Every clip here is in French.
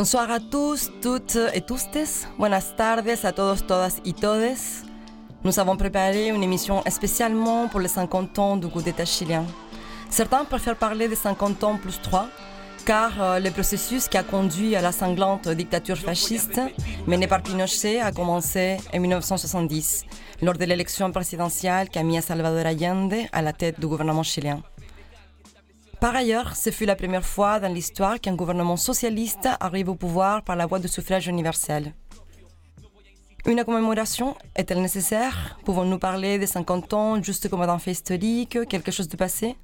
Bonsoir à tous, toutes et tous. Buenas tardes à todos, todas y todes. Nous avons préparé une émission spécialement pour les 50 ans du coup d'État chilien. Certains préfèrent parler des 50 ans plus 3, car euh, le processus qui a conduit à la sanglante dictature fasciste menée par Pinochet a commencé en 1970, lors de l'élection présidentielle qui a mis Salvador Allende à la tête du gouvernement chilien. Par ailleurs, ce fut la première fois dans l'histoire qu'un gouvernement socialiste arrive au pouvoir par la voie du suffrage universel. Une commémoration est-elle nécessaire? Pouvons-nous parler des 50 ans juste comme d'un fait historique, quelque chose de passé?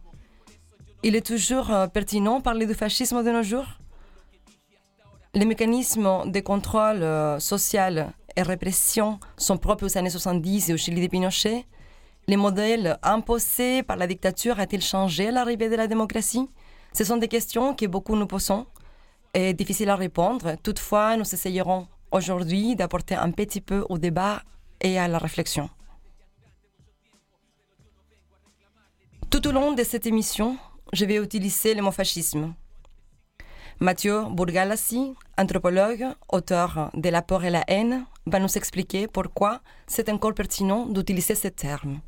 Il est toujours euh, pertinent parler du fascisme de nos jours? Les mécanismes de contrôle euh, social et répression sont propres aux années 70 et au Chili de Pinochet les modèles imposés par la dictature a-t-il changé à l'arrivée de la démocratie? Ce sont des questions que beaucoup nous posons et difficiles à répondre. Toutefois, nous essayerons aujourd'hui d'apporter un petit peu au débat et à la réflexion. Tout au long de cette émission, je vais utiliser le mot fascisme. Mathieu Bourgalassi, anthropologue, auteur de La peur et la haine, va nous expliquer pourquoi c'est encore pertinent d'utiliser ce terme.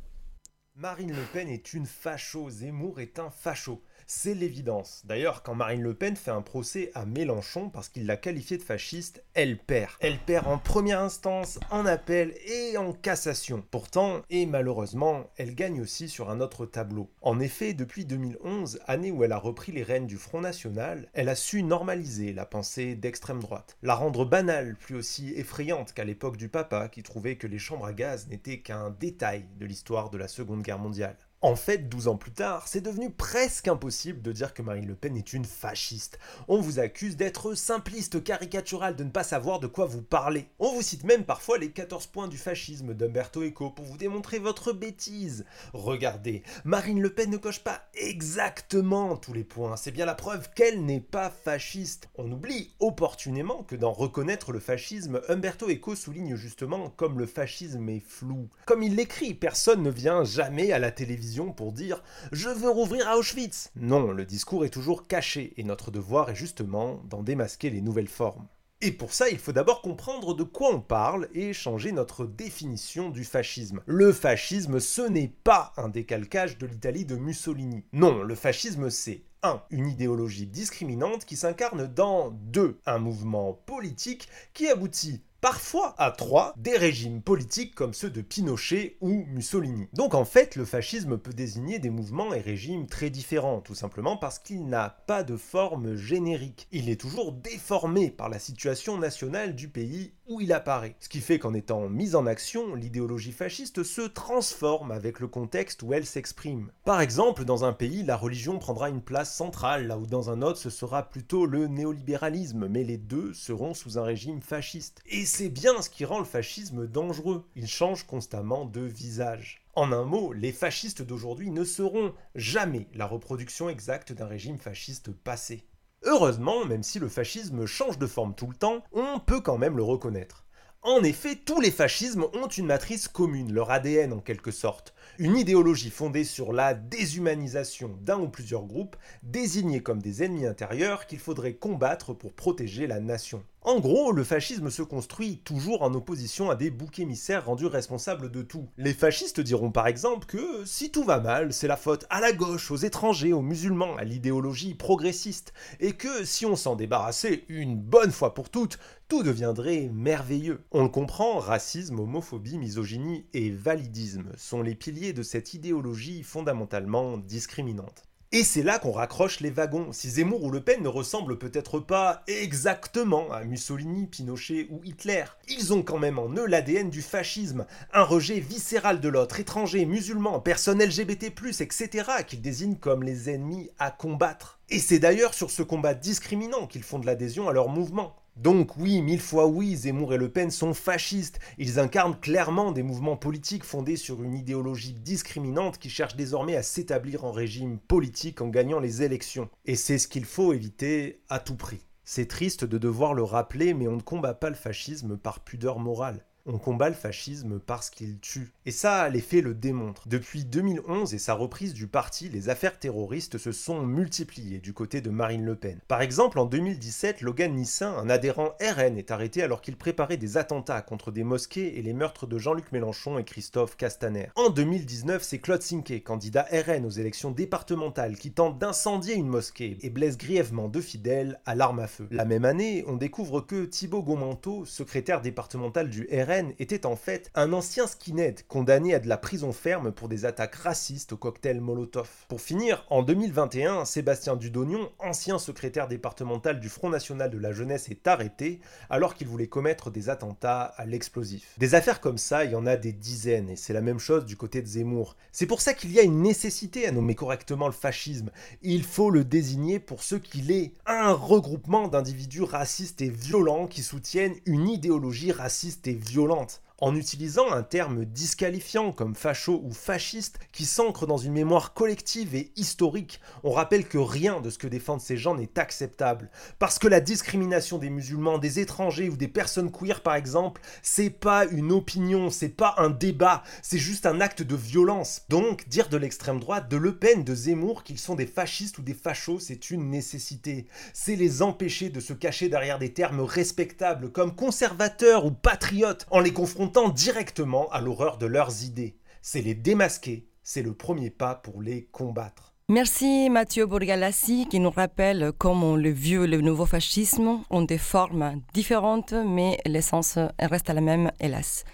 Marine Le Pen est une facho, Zemmour est un facho. C'est l'évidence. D'ailleurs, quand Marine Le Pen fait un procès à Mélenchon parce qu'il l'a qualifié de fasciste, elle perd. Elle perd en première instance, en appel et en cassation. Pourtant, et malheureusement, elle gagne aussi sur un autre tableau. En effet, depuis 2011, année où elle a repris les rênes du Front National, elle a su normaliser la pensée d'extrême droite, la rendre banale, plus aussi effrayante qu'à l'époque du papa qui trouvait que les chambres à gaz n'étaient qu'un détail de l'histoire de la Seconde Guerre mondiale. En fait, 12 ans plus tard, c'est devenu presque impossible de dire que Marine Le Pen est une fasciste. On vous accuse d'être simpliste, caricatural, de ne pas savoir de quoi vous parlez. On vous cite même parfois les 14 points du fascisme d'Umberto Eco pour vous démontrer votre bêtise. Regardez, Marine Le Pen ne coche pas exactement tous les points, c'est bien la preuve qu'elle n'est pas fasciste. On oublie opportunément que dans reconnaître le fascisme, Umberto Eco souligne justement comme le fascisme est flou. Comme il l'écrit, personne ne vient jamais à la télévision pour dire Je veux rouvrir Auschwitz. Non, le discours est toujours caché et notre devoir est justement d'en démasquer les nouvelles formes. Et pour ça, il faut d'abord comprendre de quoi on parle et changer notre définition du fascisme. Le fascisme, ce n'est pas un décalcage de l'Italie de Mussolini. Non, le fascisme, c'est 1. Une idéologie discriminante qui s'incarne dans 2. Un mouvement politique qui aboutit parfois à trois des régimes politiques comme ceux de Pinochet ou Mussolini. Donc en fait, le fascisme peut désigner des mouvements et régimes très différents, tout simplement parce qu'il n'a pas de forme générique. Il est toujours déformé par la situation nationale du pays il apparaît. Ce qui fait qu'en étant mise en action, l'idéologie fasciste se transforme avec le contexte où elle s'exprime. Par exemple, dans un pays, la religion prendra une place centrale, là où dans un autre ce sera plutôt le néolibéralisme, mais les deux seront sous un régime fasciste. Et c'est bien ce qui rend le fascisme dangereux. Il change constamment de visage. En un mot, les fascistes d'aujourd'hui ne seront jamais la reproduction exacte d'un régime fasciste passé. Heureusement, même si le fascisme change de forme tout le temps, on peut quand même le reconnaître. En effet, tous les fascismes ont une matrice commune, leur ADN en quelque sorte, une idéologie fondée sur la déshumanisation d'un ou plusieurs groupes, désignés comme des ennemis intérieurs qu'il faudrait combattre pour protéger la nation. En gros, le fascisme se construit toujours en opposition à des boucs émissaires rendus responsables de tout. Les fascistes diront par exemple que si tout va mal, c'est la faute à la gauche, aux étrangers, aux musulmans, à l'idéologie progressiste, et que si on s'en débarrassait une bonne fois pour toutes, tout deviendrait merveilleux. On le comprend, racisme, homophobie, misogynie et validisme sont les piliers de cette idéologie fondamentalement discriminante. Et c'est là qu'on raccroche les wagons. Si Zemmour ou Le Pen ne ressemblent peut-être pas exactement à Mussolini, Pinochet ou Hitler, ils ont quand même en eux l'ADN du fascisme, un rejet viscéral de l'autre, étranger, musulman, personne LGBT+, etc., qu'ils désignent comme les ennemis à combattre. Et c'est d'ailleurs sur ce combat discriminant qu'ils font de l'adhésion à leur mouvement. Donc oui, mille fois oui, Zemmour et Le Pen sont fascistes. Ils incarnent clairement des mouvements politiques fondés sur une idéologie discriminante qui cherche désormais à s'établir en régime politique en gagnant les élections. Et c'est ce qu'il faut éviter à tout prix. C'est triste de devoir le rappeler, mais on ne combat pas le fascisme par pudeur morale. On combat le fascisme parce qu'il tue. Et ça, les faits le démontrent. Depuis 2011 et sa reprise du parti, les affaires terroristes se sont multipliées du côté de Marine Le Pen. Par exemple, en 2017, Logan Nissin, un adhérent RN, est arrêté alors qu'il préparait des attentats contre des mosquées et les meurtres de Jean-Luc Mélenchon et Christophe Castaner. En 2019, c'est Claude Sinquet, candidat RN aux élections départementales, qui tente d'incendier une mosquée et blesse grièvement deux fidèles à l'arme à feu. La même année, on découvre que Thibaut Gomanteau, secrétaire départemental du RN, était en fait un ancien skinhead condamné à de la prison ferme pour des attaques racistes au cocktail Molotov. Pour finir, en 2021, Sébastien Dudognon, ancien secrétaire départemental du Front National de la Jeunesse, est arrêté alors qu'il voulait commettre des attentats à l'explosif. Des affaires comme ça, il y en a des dizaines, et c'est la même chose du côté de Zemmour. C'est pour ça qu'il y a une nécessité à nommer correctement le fascisme. Il faut le désigner pour ce qu'il est, un regroupement d'individus racistes et violents qui soutiennent une idéologie raciste et violente en utilisant un terme disqualifiant comme facho ou fasciste qui s'ancre dans une mémoire collective et historique, on rappelle que rien de ce que défendent ces gens n'est acceptable. Parce que la discrimination des musulmans, des étrangers ou des personnes queer par exemple, c'est pas une opinion, c'est pas un débat, c'est juste un acte de violence. Donc, dire de l'extrême droite, de Le Pen, de Zemmour qu'ils sont des fascistes ou des fachos, c'est une nécessité. C'est les empêcher de se cacher derrière des termes respectables comme conservateurs ou patriotes en les confrontant directement à l'horreur de leurs idées. C'est les démasquer, c'est le premier pas pour les combattre. Merci Mathieu Borgalassi qui nous rappelle comment le vieux et le nouveau fascisme ont des formes différentes, mais l'essence reste la même, hélas.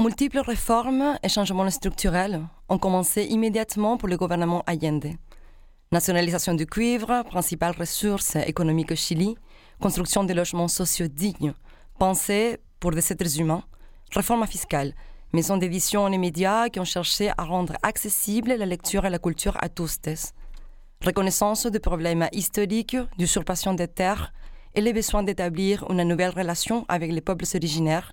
Multiples réformes et changements structurels ont commencé immédiatement pour le gouvernement Allende. Nationalisation du cuivre, principale ressource économique au Chili, construction de logements sociaux dignes, pensés pour des êtres humains, Réforme fiscale, maison d'édition et médias qui ont cherché à rendre accessible la lecture et la culture à tous. Reconnaissance des problèmes historiques d'usurpation des terres et les besoins d'établir une nouvelle relation avec les peuples originaires,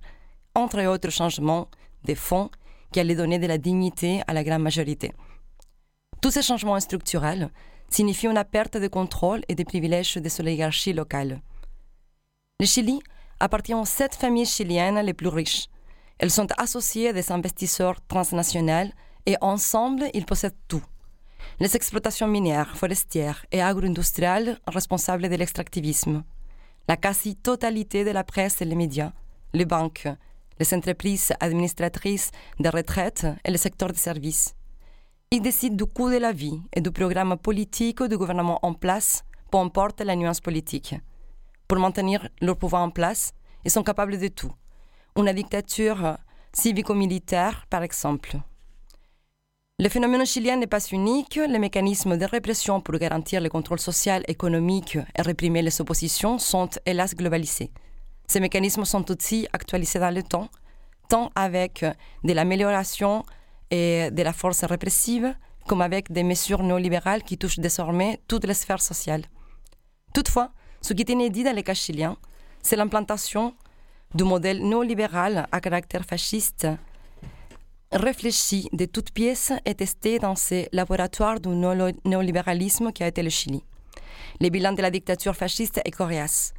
entre autres changements des fonds qui allaient donner de la dignité à la grande majorité. Tous ces changements structurels signifient une perte de contrôle et de privilèges des oligarchies locales. Le Chili appartient aux sept familles chiliennes les plus riches, elles sont associées à des investisseurs transnationaux et ensemble, ils possèdent tout. Les exploitations minières, forestières et agro-industrielles responsables de l'extractivisme, la quasi-totalité de la presse et les médias, les banques, les entreprises administratrices de retraite et le secteur des services. Ils décident du coût de la vie et du programme politique du gouvernement en place, peu importe la nuance politique. Pour maintenir leur pouvoir en place, ils sont capables de tout une dictature civico-militaire, par exemple. Le phénomène chilien n'est pas unique. Les mécanismes de répression pour garantir le contrôle social, économique et réprimer les oppositions sont hélas globalisés. Ces mécanismes sont aussi actualisés dans le temps, tant avec de l'amélioration et de la force répressive, comme avec des mesures néolibérales qui touchent désormais toutes les sphères sociales. Toutefois, ce qui est inédit dans les cas chiliens, c'est l'implantation du modèle néolibéral à caractère fasciste, réfléchi de toutes pièces et testé dans ces laboratoires du néolibéralisme qui a été le Chili. Le bilan de la dictature fasciste est coriace.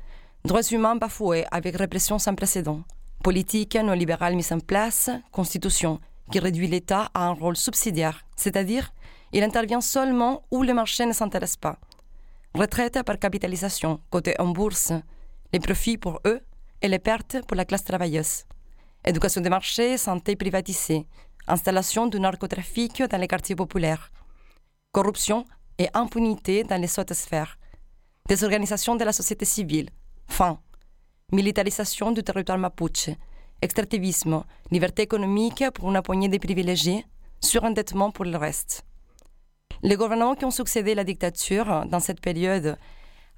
Droits humains bafoués avec répression sans précédent. Politique néolibérale mise en place, constitution qui réduit l'État à un rôle subsidiaire, c'est-à-dire il intervient seulement où le marché ne s'intéresse pas. Retraite par capitalisation, côté en bourse, les profits pour eux et les pertes pour la classe travailleuse. Éducation des marchés, santé privatisée, installation du narcotrafic dans les quartiers populaires, corruption et impunité dans les autres sphères, désorganisation de la société civile, faim, militarisation du territoire mapuche, extractivisme, liberté économique pour une poignée de privilégiés, surendettement pour le reste. Les gouvernements qui ont succédé à la dictature dans cette période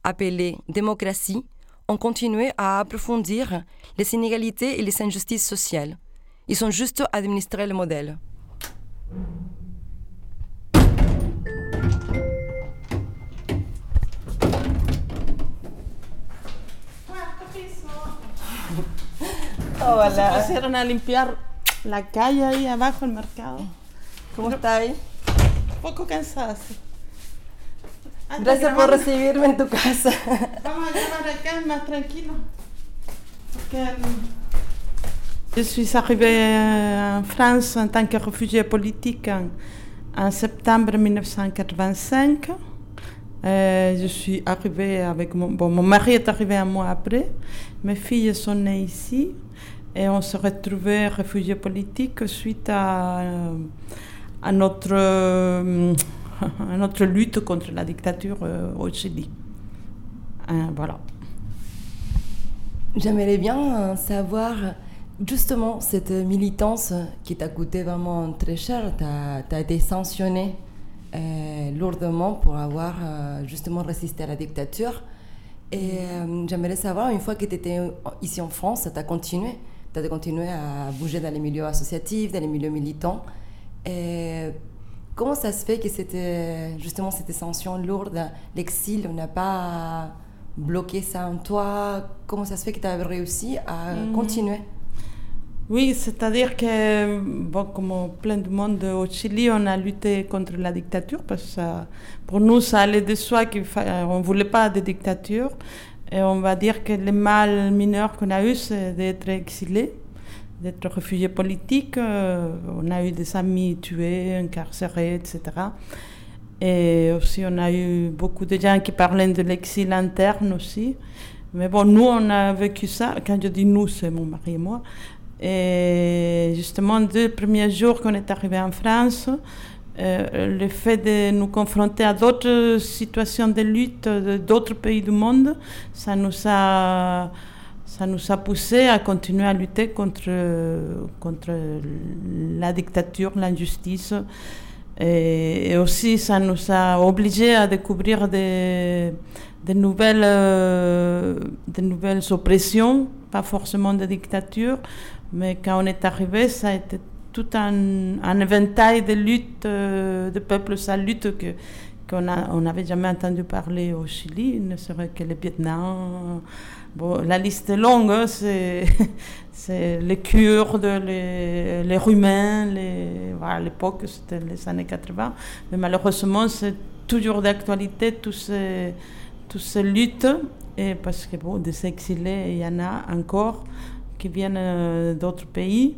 appelée démocratie ont continué à approfondir les inégalités et les injustices sociales. Ils ont juste administré le modèle. Oh, voilà. Se pusieron a limpiar la calle ahí abajo, el mercado. ¿Cómo está ahí? Un poco cansada, sí. Gracias por recibirme en tu casa. Vamos a llevar acá más tranquilo. Porque Je suis arrivée en France en tant que réfugiée politique en, septembre 1985. Euh, je suis arrivée avec mon... Bon, mon mari est arrivé un mois après. Mes filles sont nées ici. Et on se retrouvait réfugiés politiques suite à, à, notre, à notre lutte contre la dictature euh, au Chili. voilà. J'aimerais bien savoir justement cette militance qui t'a coûté vraiment très cher. Tu as, été sanctionné euh, lourdement pour avoir euh, justement résisté à la dictature. Et j'aimerais savoir, une fois que tu étais ici en France, tu continué tu as continué à bouger dans les milieux associatifs, dans les milieux militants. Et comment ça se fait que c'était justement cette sanction lourde, l'exil, n'a pas bloqué ça en toi? Comment ça se fait que tu as réussi à mhm. continuer? Oui, c'est-à-dire que, bon, comme plein de monde au Chili, on a lutté contre la dictature parce que pour nous, ça allait de soi qu'on ne voulait pas de dictature. Et on va dire que le mal mineur qu'on a eu, c'est d'être exilé, d'être réfugié politique. Euh, on a eu des amis tués, incarcérés, etc. Et aussi, on a eu beaucoup de gens qui parlaient de l'exil interne aussi. Mais bon, nous, on a vécu ça. Quand je dis nous, c'est mon mari et moi. Et justement, deux premiers jours qu'on est arrivé en France, euh, le fait de nous confronter à d'autres situations de lutte d'autres pays du monde, ça nous a, ça nous a poussé à continuer à lutter contre, contre la dictature, l'injustice. Et, aussi, ça nous a obligés à découvrir des, des nouvelles, euh, des nouvelles oppressions, pas forcément de dictature, mais quand on est arrivé, ça a été tout un, un éventail de luttes, euh, de peuples à lutte qu'on n'avait jamais entendu parler au Chili, ne serait que le Vietnam. La liste est longue, hein, c'est, les Kurdes, les, les Roumains, à l'époque c'était les années 80, mais malheureusement c'est toujours d'actualité toutes ces, toutes ces luttes, et parce que bon, des exilés, il y en a encore qui viennent euh, d'autres pays.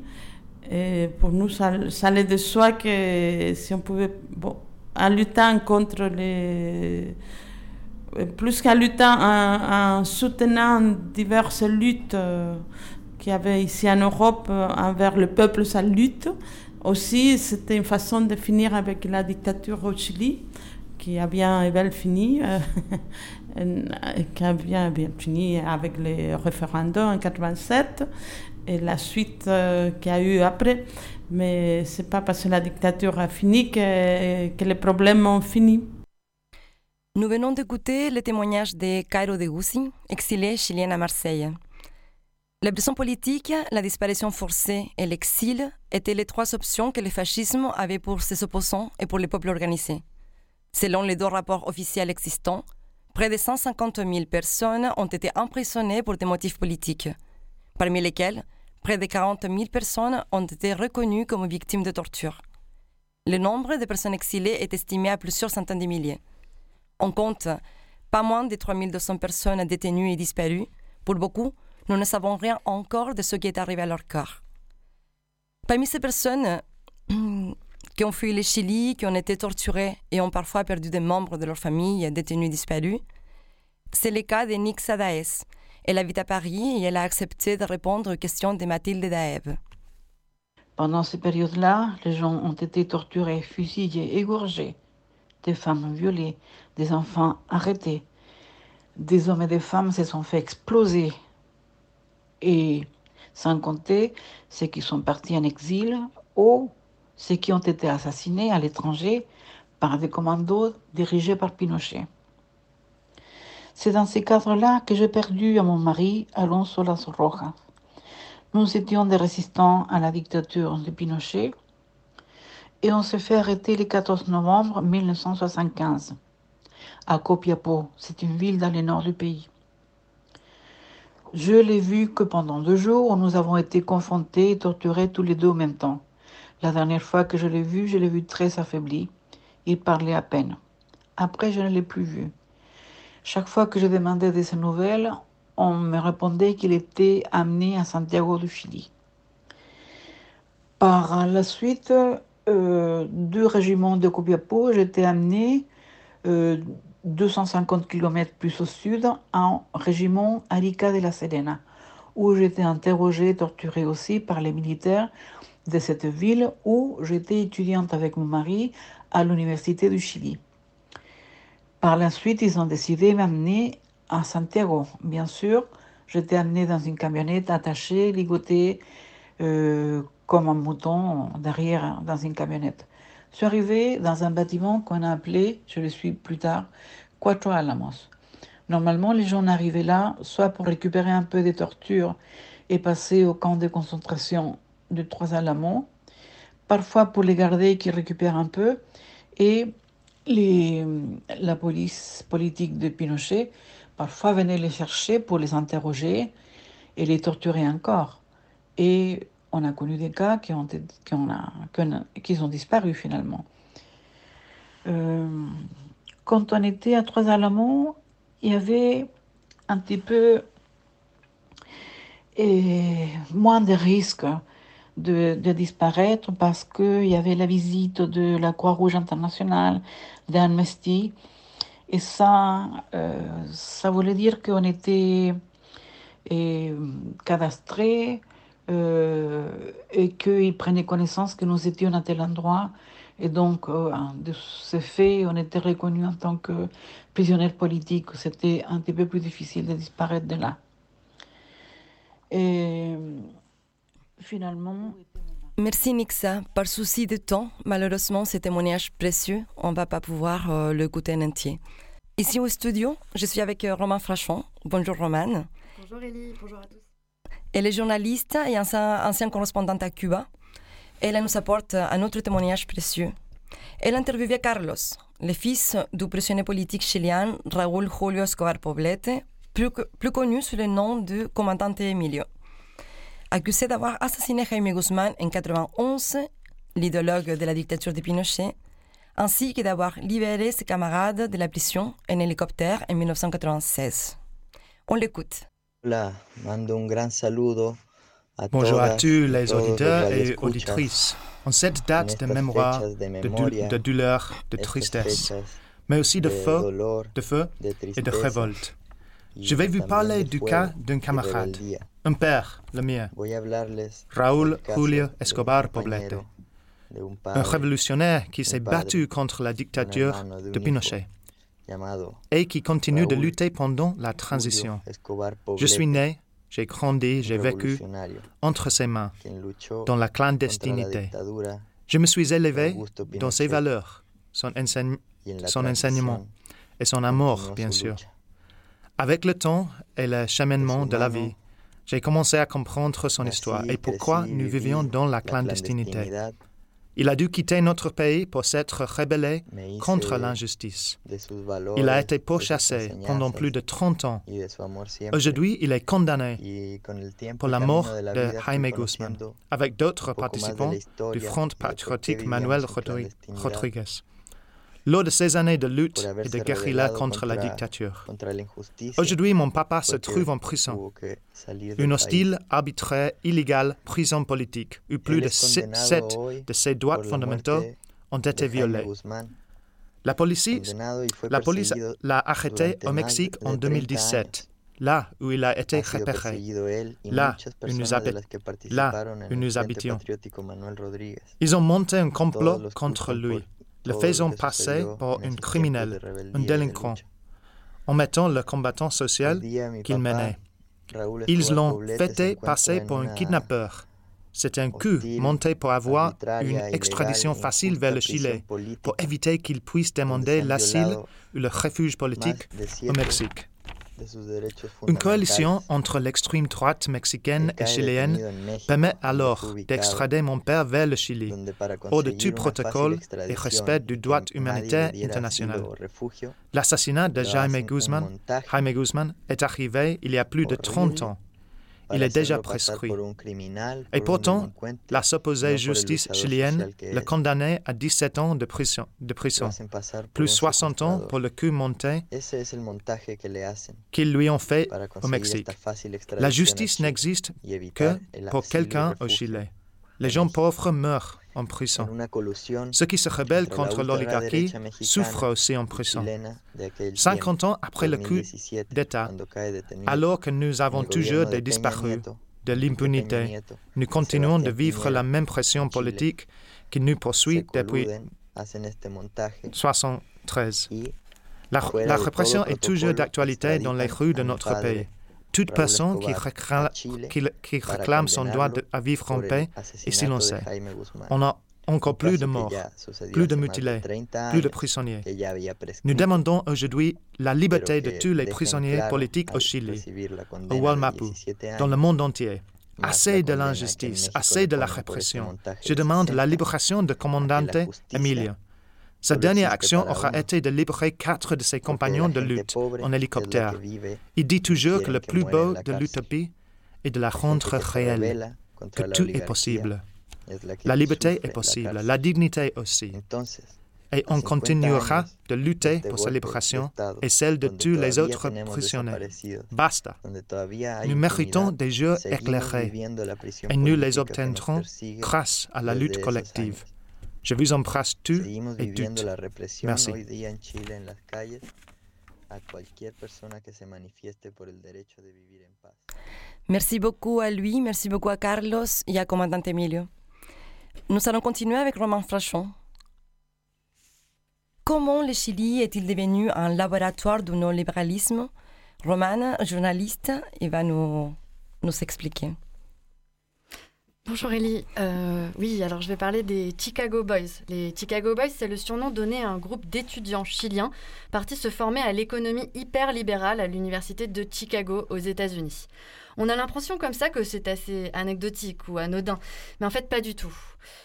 Et pour nous, ça, allait de soi que si on pouvait, bon, en luttant contre les. Plus en, soutenant diverses luttes euh, qu'il y avait ici en Europe euh, envers le peuple, sa lutte, aussi, c'était une façon de finir avec la dictature au Chili, qui a bien et bien fini, euh, qui a bien, bien fini avec les référendums en 87 et la suite qu'il y a eu après. Mais c'est pas parce que la dictature a fini que les problèmes ont fini. Nous venons d'écouter le témoignage de Cairo de Gussi, exilé chilien à Marseille. La prison politique, la disparition forcée et l'exil étaient les trois options que le fascisme avait pour ses opposants et pour les peuples organisés. Selon les deux rapports officiels existants, près de 150 000 personnes ont été emprisonnées pour des motifs politiques parmi lesquels près de 40 000 personnes ont été reconnues comme victimes de torture. Le nombre de personnes exilées est estimé à plusieurs centaines de milliers. On compte pas moins de 3 200 personnes détenues et disparues. Pour beaucoup, nous ne savons rien encore de ce qui est arrivé à leur corps. Parmi ces personnes qui ont fui le Chili, qui ont été torturées et ont parfois perdu des membres de leur famille détenus disparus, c'est le cas de Nick Sadaes, elle habite à Paris et elle a accepté de répondre aux questions de Mathilde Daeb. Pendant ces périodes-là, les gens ont été torturés, fusillés, égorgés, des femmes violées, des enfants arrêtés, des hommes et des femmes se sont fait exploser. Et sans compter ceux qui sont partis en exil ou ceux qui ont été assassinés à l'étranger par des commandos dirigés par Pinochet. C'est dans ces cadres-là que j'ai perdu mon mari, Alonso Las Rojas. Nous étions des résistants à la dictature de Pinochet et on s'est fait arrêter le 14 novembre 1975 à Copiapó. C'est une ville dans le nord du pays. Je l'ai vu que pendant deux jours, nous avons été confrontés et torturés tous les deux en même temps. La dernière fois que je l'ai vu, je l'ai vu très affaibli. Il parlait à peine. Après, je ne l'ai plus vu. Chaque fois que je demandais de ses nouvelles, on me répondait qu'il était amené à Santiago du Chili. Par la suite, euh, du régiment de Copiapó, j'étais amené euh, 250 km plus au sud en régiment Arica de la Serena, où j'étais interrogée, torturée aussi par les militaires de cette ville où j'étais étudiante avec mon mari à l'université du Chili. Par la suite, ils ont décidé de m'amener à Santiago. Bien sûr, j'étais amenée dans une camionnette attachée, ligotée euh, comme un mouton derrière dans une camionnette. Je suis arrivée dans un bâtiment qu'on a appelé, je le suis plus tard, Cuatro Alamos. Normalement, les gens arrivaient là soit pour récupérer un peu des tortures et passer au camp de concentration de Trois Alamos, parfois pour les garder qui récupèrent un peu, et les, la police politique de Pinochet parfois venait les chercher pour les interroger et les torturer encore. Et on a connu des cas qui ont, qui ont, qui ont disparu finalement. Euh, quand on était à Trois Alamos, il y avait un petit peu moins de risques de, disparaître parce qu'il y avait la visite de la Croix-Rouge internationale, d'Amnesty. Et ça, euh, ça voulait dire qu'on était euh, cadastrés euh, et qu'ils prenaient connaissance que nous étions à tel endroit. Et donc, euh, de ce fait, on était reconnus en tant que prisonniers politiques. C'était un petit peu plus difficile de disparaître de là. Et finalement. Merci Nixa. Par souci de temps, malheureusement, ce témoignage précieux, on ne va pas pouvoir euh, le goûter en entier. Ici au studio, je suis avec euh, Romain Frachon. Bonjour Roman. Bonjour Elie, bonjour à tous. Elle est journaliste et ancienne, ancienne correspondante à Cuba. Elle nous apporte un autre témoignage précieux. Elle interviewait Carlos, le fils du prisonnier politique chilien Raúl Julio Escobar Poblete, plus, connu sous le nom de Comandante Emilio. Accusé d'avoir assassiné Jaime Guzmán en 91, l'idéologue de la dictature de Pinochet, ainsi que d'avoir libéré ses camarades de la prison en hélicoptère en 1996. On l'écoute. Hola, mando un gran saludo a Bonjour à tous les auditeurs et auditrices. En cette date de mémoire, de memoria, douleur, de tristesse, mais aussi de de feu, dolor, de feu de et de révolte. Je vais vous parler du cas d'un camarade, un père, le mien, Raúl Julio Escobar Poblete, un révolutionnaire qui s'est battu contre la dictature de. Pinochet et qui continue de lutter pendant la transition. Je suis né, j'ai grandi, j'ai vécu entre ses mains, dans la clandestinité. Je me suis élevé dans ses valeurs, son, enseigne- enseignement et son amour, bien sûr. Avec le temps et le cheminement de la vie, j'ai commencé à comprendre son histoire et pourquoi nous vivions dans la clandestinité. Il a dû quitter notre pays pour s'être rebellé contre l'injustice. Il a été pourchassé pendant plus de 30 ans. Aujourd'hui, il est condamné pour la mort de Jaime conociendo avec d'autres participants du Front patriotique Manuel Rodriguez. Lors de ces années de lutte et de guérilla contre la dictature. Aujourd'hui, mon papa se trouve en prison. Une hostile, arbitraire, illégale prison politique où plus de es condenado 7 hoy de ses droits fondamentaux ont été violés. La police, la police arrêté au Mexique en 30 2017, là où il a été repéré. Là où nous en où nous habitions. Ils ont monté un complot contre lui, le faisant passer pour un criminel, un délinquant, en mettant le combattant social qu'il menait. Ils l'ont encuentra passer pour un kidnappeur. C'était un coup monté pour avoir une extradition facile vers le Chili, pour éviter qu'il puisse demander l'asile ou le refuge politique au Mexique. Une coalition entre l'extrême droite mexicaine et chilienne permet alors d'extrader mon père vers le Chili, hors de tout protocole et respect du droit humanitaire international. L'assassinat de Jaime montaje Jaime Guzmán est arrivé il y a plus de 30 ans. Il est déjà prescrit. Et pourtant, la supposée justice chilienne le condamnait à 17 ans de prison, de plus un 60 ans pour le coup monté qu'ils lui ont fait au Mexique. La justice n'existe que pour quelqu'un au. Chili. Les gens pauvres meurent en prison. Ceux qui se rebellent contre l'oligarchie souffrent aussi en prison. 50 ans après le coup d'État, alors que nous avons toujours des disparus, de l'impunité, nous continuons de vivre la même pression politique qui nous poursuit depuis 1973. La, la répression est toujours d'actualité dans les rues de notre pays. Toute personne qui, réclame, son droit à vivre en paix est silenciée. On a encore plus de morts, plus de mutilés, plus de prisonniers. Nous demandons aujourd'hui la liberté de tous les prisonniers politiques au Chili, au Walmapu, dans le monde entier. Assez de l'injustice, assez de la répression. Je demande la libération de commandante Emilio. Sa dernière action aura été de libérer quatre de ses compagnons de lutte en hélicoptère. Il dit toujours que le plus beau de l'utopie est de la rendre réelle, que tout est possible. La liberté est possible, la dignité aussi. Et on continuera de lutter pour sa libération et celle de tous les autres prisonniers. Basta. Nous méritons des jours éclairés et nous les obtiendrons grâce à la lutte collective. Je vous embrasse tous et toutes. Merci. Merci beaucoup à lui, merci beaucoup à Carlos et à Commandant Emilio. Nous allons continuer avec Romain Frachon. Comment le Chili est-il devenu un laboratoire du néolibéralisme? Roman, journaliste, il va nous, nous expliquer. Bonjour Ellie. Euh, oui, alors je vais parler des Chicago Boys. Les Chicago Boys, c'est le surnom donné à un groupe d'étudiants chiliens partis se former à l'économie hyper libérale à l'université de Chicago aux États-Unis. On a l'impression comme ça que c'est assez anecdotique ou anodin, mais en fait pas du tout.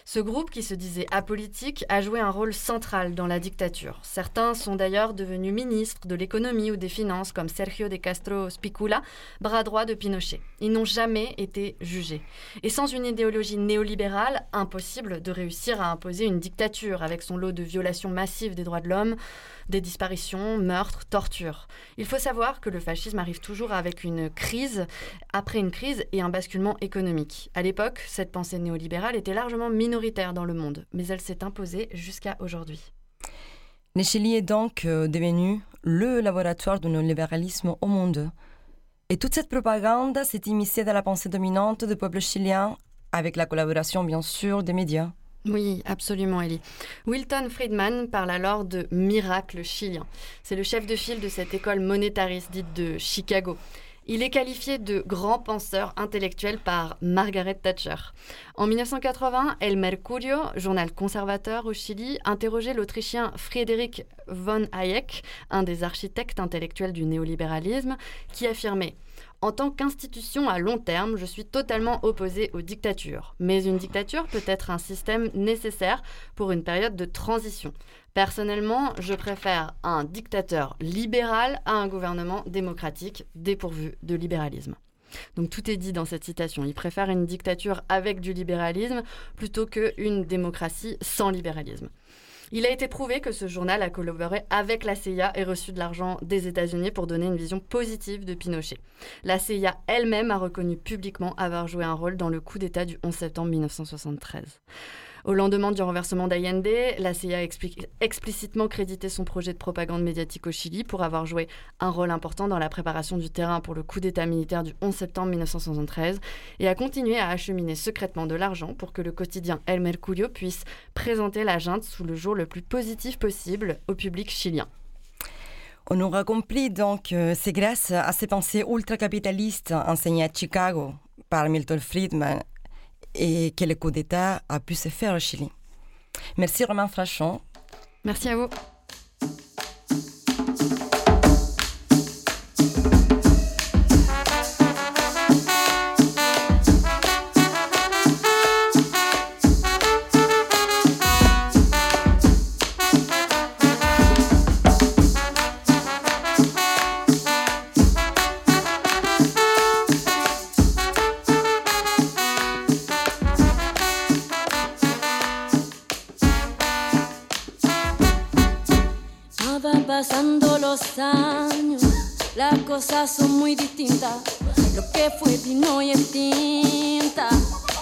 Ce groupe, qui se disait apolitique, a joué un rôle central dans la dictature. Certains sont d'ailleurs devenus ministres de l'économie ou des finances, comme Sergio de Castro Spicula, bras droit de Pinochet. Ils n'ont jamais été jugés. Et sans une idéologie néolibérale, impossible de réussir à imposer une dictature avec son lot de violations massives des droits de l'homme, des disparitions, meurtres, tortures. Il faut savoir que le fascisme arrive toujours avec une crise, après une crise et un basculement économique. À l'époque, cette pensée néolibérale était largement minoritaire dans le monde, mais elle s'est imposée jusqu'à aujourd'hui. Le Chili est donc euh, devenu le laboratoire du néolibéralisme au monde. Et toute cette propagande s'est immiscée dans la pensée dominante du peuple chilien, avec la collaboration bien sûr des médias. Oui, absolument, Ellie. Wilton Friedman parle alors de miracle chilien. C'est le chef de file de cette école monétariste dite de Chicago. Il est qualifié de grand penseur intellectuel par Margaret Thatcher. En 1980, El Mercurio, journal conservateur au Chili, interrogeait l'Autrichien Friedrich von Hayek, un des architectes intellectuels du néolibéralisme, qui affirmait en tant qu'institution à long terme, je suis totalement opposé aux dictatures. Mais une dictature peut être un système nécessaire pour une période de transition. Personnellement, je préfère un dictateur libéral à un gouvernement démocratique dépourvu de libéralisme. Donc tout est dit dans cette citation. Il préfère une dictature avec du libéralisme plutôt qu'une démocratie sans libéralisme. Il a été prouvé que ce journal a collaboré avec la CIA et reçu de l'argent des États-Unis pour donner une vision positive de Pinochet. La CIA elle-même a reconnu publiquement avoir joué un rôle dans le coup d'État du 11 septembre 1973. Au lendemain du renversement d'Allende, la CIA a explicitement crédité son projet de propagande médiatique au Chili pour avoir joué un rôle important dans la préparation du terrain pour le coup d'État militaire du 11 septembre 1973 et a continué à acheminer secrètement de l'argent pour que le quotidien El Mercurio puisse présenter la junte sous le jour le plus positif possible au public chilien. On aura compris donc euh, c'est grâce à ces pensées ultra-capitalistes enseignées à Chicago par Milton Friedman et que le coup d'État a pu se faire au Chili. Merci Romain Frachon. Merci à vous. Cosas son muy distintas. Lo que fue vino y es tinta.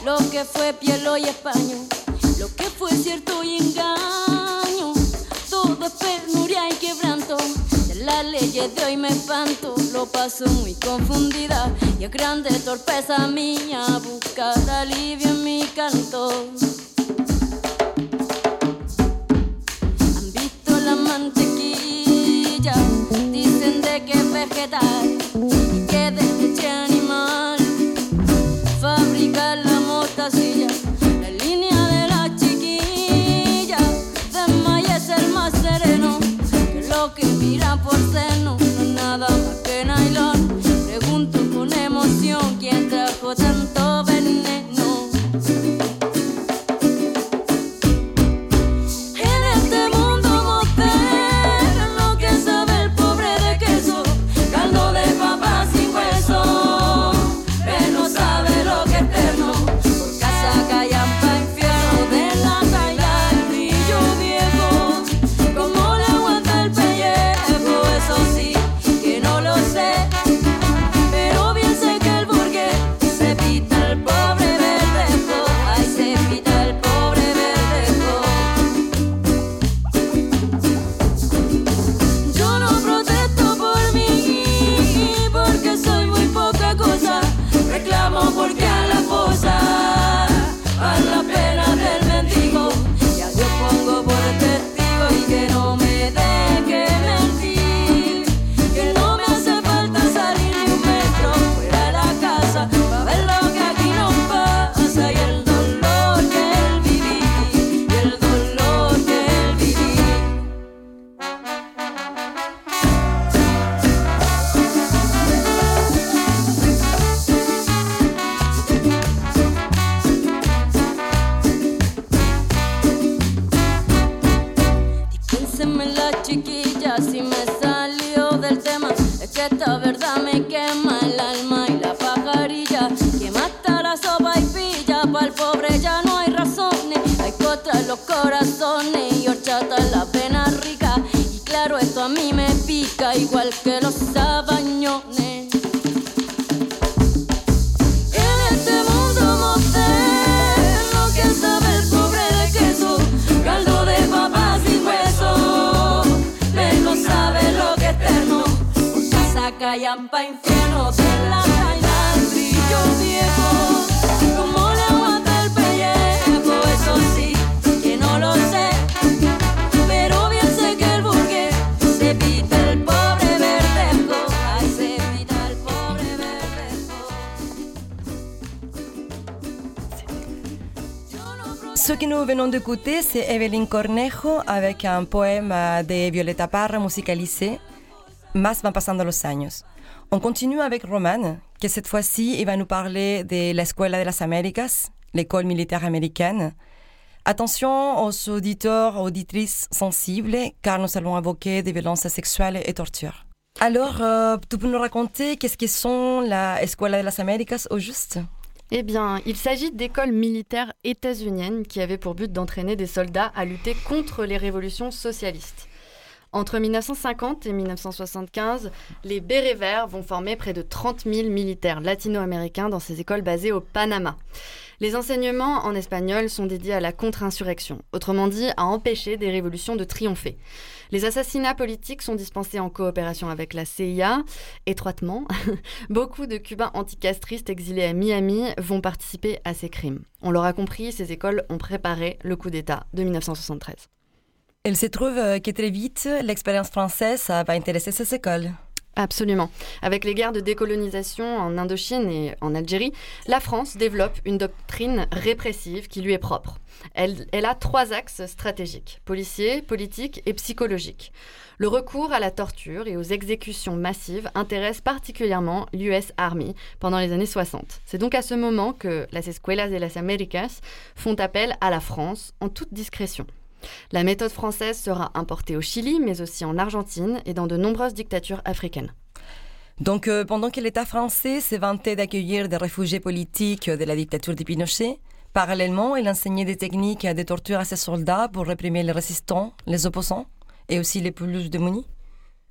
lo que fue pielo y español, lo que fue cierto y engaño, todo es penuria y quebranto. De las leyes de hoy me espanto, lo paso muy confundida y es grande torpeza mía buscar alivio en mi canto. Nous venons d'écouter, c'est Evelyn Cornejo avec un poème de Violeta Parra musicalisé, Más van pasando los años. On continue avec Roman, qui cette fois-ci, va nous parler de la Escuela de las Américas, l'école militaire américaine. Attention aux auditeurs, auditrices sensibles, car nous allons évoquer des violences sexuelles et tortures. Alors, euh, tu peux nous raconter qu'est-ce que sont la Escuela de las Américas au juste? Eh bien, il s'agit d'écoles militaires états-uniennes qui avaient pour but d'entraîner des soldats à lutter contre les révolutions socialistes. Entre 1950 et 1975, les Bérets Verts vont former près de 30 000 militaires latino-américains dans ces écoles basées au Panama. Les enseignements en espagnol sont dédiés à la contre-insurrection, autrement dit à empêcher des révolutions de triompher. Les assassinats politiques sont dispensés en coopération avec la CIA, étroitement. Beaucoup de Cubains anticastristes exilés à Miami vont participer à ces crimes. On l'aura compris, ces écoles ont préparé le coup d'État de 1973. Il se trouve euh, que très vite, l'expérience française ça va intéresser ces écoles. Absolument. Avec les guerres de décolonisation en Indochine et en Algérie, la France développe une doctrine répressive qui lui est propre. Elle, a trois axes stratégiques, policiers, politiques et psychologiques. Le recours à la torture et aux exécutions massives intéresse particulièrement l'US Army pendant les années 60. C'est donc à ce moment que las Escuelas de las Américas font appel à la France en toute discrétion. La méthode française sera importée au Chili, mais aussi en Argentine et dans de nombreuses dictatures africaines. Donc, euh, pendant que l'État français s'est vanté d'accueillir des réfugiés politiques de la dictature de Pinochet, parallèlement, il enseignait des techniques de torture à ses soldats pour réprimer les résistants, les opposants et aussi les plus démunis.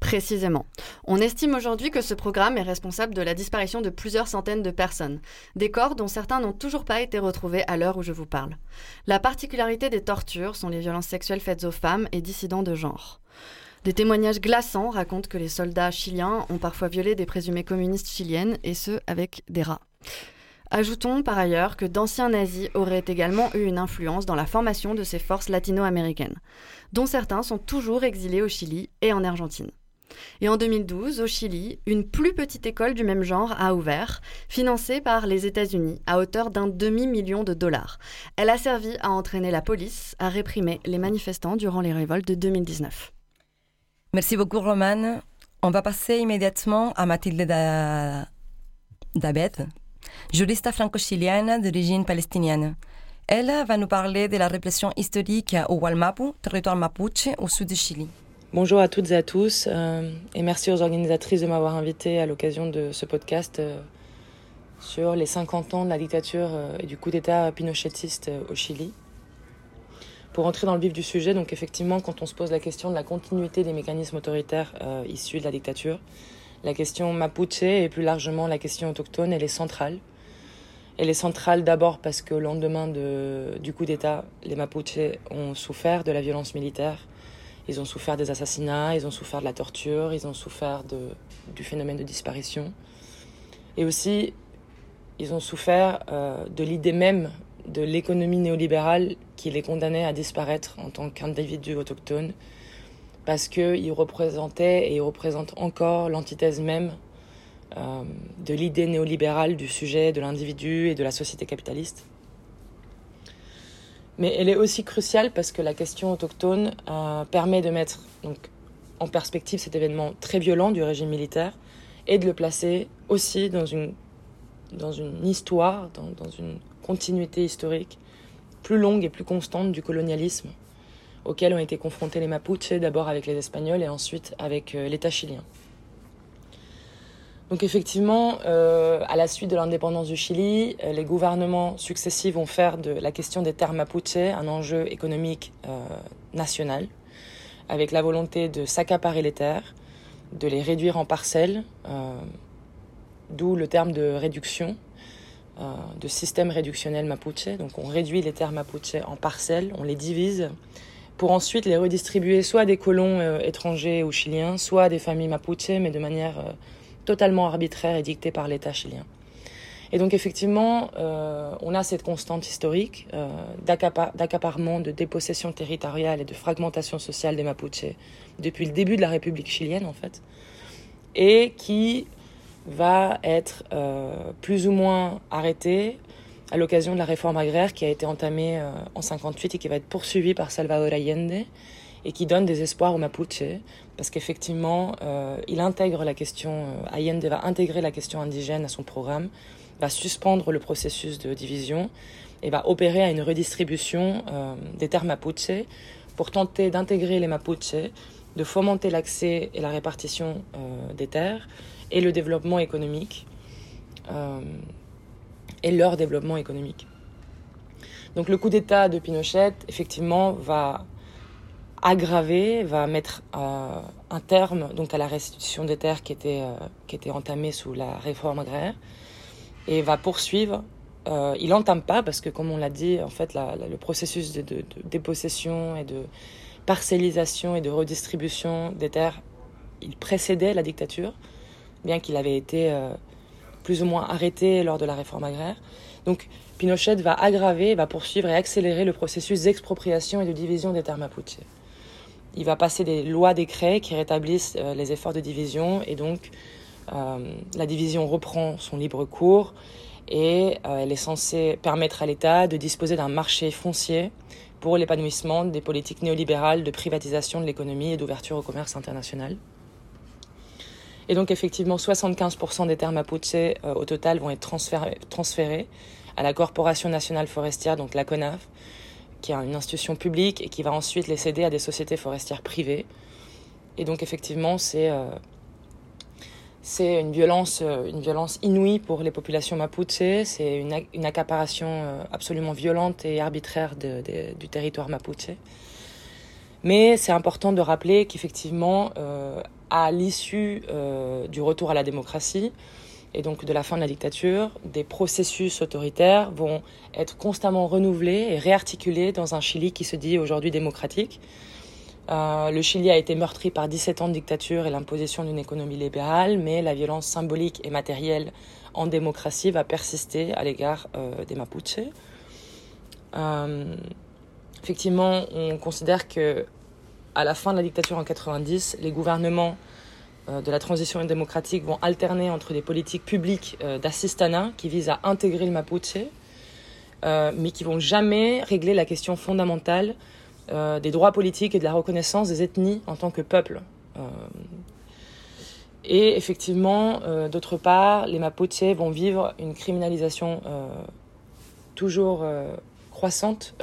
Précisément. On estime aujourd'hui que ce programme est responsable de la disparition de plusieurs centaines de personnes, des corps dont certains n'ont toujours pas été retrouvés à l'heure où je vous parle. La particularité des tortures sont les violences sexuelles faites aux femmes et dissidents de genre. Des témoignages glaçants racontent que les soldats chiliens ont parfois violé des présumées communistes chiliennes, et ce, avec des rats. Ajoutons par ailleurs que d'anciens nazis auraient également eu une influence dans la formation de ces forces latino-américaines, dont certains sont toujours exilés au Chili et en Argentine. Et en 2012, au Chili, une plus petite école du même genre a ouvert, financée par les États-Unis à hauteur d'un demi-million de dollars. Elle a servi à entraîner la police à réprimer les manifestants durant les révoltes de 2019. Merci beaucoup, Romane. On va passer immédiatement à Mathilde Dabed, juriste franco-chilienne d'origine palestinienne. Elle va nous parler de la répression historique au Walmapu, territoire mapuche, au sud du Chili. Bonjour à toutes et à tous euh, et merci aux organisatrices de m'avoir invité à l'occasion de ce podcast euh, sur les 50 ans de la dictature euh, et du coup d'État pinochetiste au Chili. Pour entrer dans le vif du sujet, donc effectivement, quand on se pose la question de la continuité des mécanismes autoritaires issus de la dictature, la question mapuche et plus largement la question autochtone, elle est centrale. Elle est centrale d'abord parce que au lendemain de, du coup d'État, les Mapuches ont souffert de la violence militaire ils ont souffert des assassinats, ils ont souffert de la torture, ils ont souffert du phénomène de disparition. Et aussi, ils ont souffert euh, de l'idée même de l'économie néolibérale qui les condamnait à disparaître en tant qu'individus autochtones, parce qu'ils représentaient et ils représentent encore l'antithèse même euh, de l'idée néolibérale du sujet de l'individu et de la société capitaliste. Mais elle est aussi cruciale parce que la question autochtone euh, permet de mettre en perspective cet événement très violent du régime militaire et de le placer aussi dans une, dans une histoire, dans, dans une continuité historique plus longue et plus constante du colonialisme auquel ont été confrontés les Mapuches, d'abord avec les Espagnols et ensuite avec euh, l'État chilien. Donc effectivement, euh, à la suite de l'indépendance du Chili, euh, les gouvernements successifs vont faire de la question des terres mapuche un enjeu économique euh, national, avec la volonté de s'accaparer les terres, de les réduire en parcelles, d'où le terme de réduction, de système réductionnel mapuche. Donc on réduit les terres mapuche en parcelles, on les divise pour ensuite les redistribuer soit des colons étrangers ou chiliens, soit des familles mapuche, mais de manière totalement arbitraire et dicté par l'État chilien. Et donc effectivement, euh, on a cette constante historique euh, d'accaparement, de dépossession territoriale et de fragmentation sociale des Mapuches depuis le début de la République chilienne en fait, et qui va être euh, plus ou moins arrêté à l'occasion de la réforme agraire qui a été entamée en 58 et qui va être poursuivie par Salvador Allende et qui donne des espoirs aux Mapuche, parce qu'effectivement, euh, il intègre la question, euh, Allende va intégrer la question indigène à son programme, va suspendre le processus de division et va opérer à une redistribution euh, des terres Mapuche pour tenter d'intégrer les Mapuche, de fomenter l'accès et la répartition euh, des terres et le développement économique et leur développement économique. Donc le coup d'État de Pinochet, effectivement, va aggravé, va mettre euh, un terme donc à la restitution des terres qui était, euh, qui était entamée sous la réforme agraire et va poursuivre. Euh, il n'entame pas parce que, comme on l'a dit, en fait, le processus de, de, dépossession et de parcellisation et de redistribution des terres, il précédait la dictature, bien qu'il avait été plus ou moins arrêté lors de la réforme agraire. Donc, Pinochet va aggraver, va poursuivre et accélérer le processus d'expropriation et de division des terres mapuches il va passer des lois, décrets qui rétablissent euh, les efforts de division et donc euh, la division reprend son libre cours et euh, elle est censée permettre à l'État de disposer d'un marché foncier pour l'épanouissement des politiques néolibérales de privatisation de l'économie et d'ouverture au commerce international. Et donc effectivement, 75% des terres mapuche au total vont être transférés à la Corporation nationale forestière, donc la CONAF, qui est une institution publique et qui va ensuite les céder à des sociétés forestières privées. Et donc effectivement, c'est euh, une violence, euh, une violence inouïe pour les populations mapuche. C'est une, accaparation euh, absolument violente et arbitraire du territoire mapuche. Mais c'est important de rappeler qu'effectivement, à l'issue du retour à la démocratie et donc de la fin de la dictature, des processus autoritaires vont être constamment renouvelés et réarticulés dans un Chili qui se dit aujourd'hui démocratique. Euh, le Chili a été meurtri par 17 ans de dictature et l'imposition d'une économie libérale, mais la violence symbolique et matérielle en démocratie va persister à l'égard euh, des Mapuches. Euh, effectivement, on considère que à la fin de la dictature en 90, les gouvernements de la transition démocratique vont alterner entre des politiques publiques euh, d'assistanat qui visent à intégrer le Mapuche, euh, mais qui vont jamais régler la question fondamentale des droits politiques et de la reconnaissance des ethnies en tant que peuple. et effectivement, d'autre part, les Mapuche vont vivre une criminalisation toujours croissante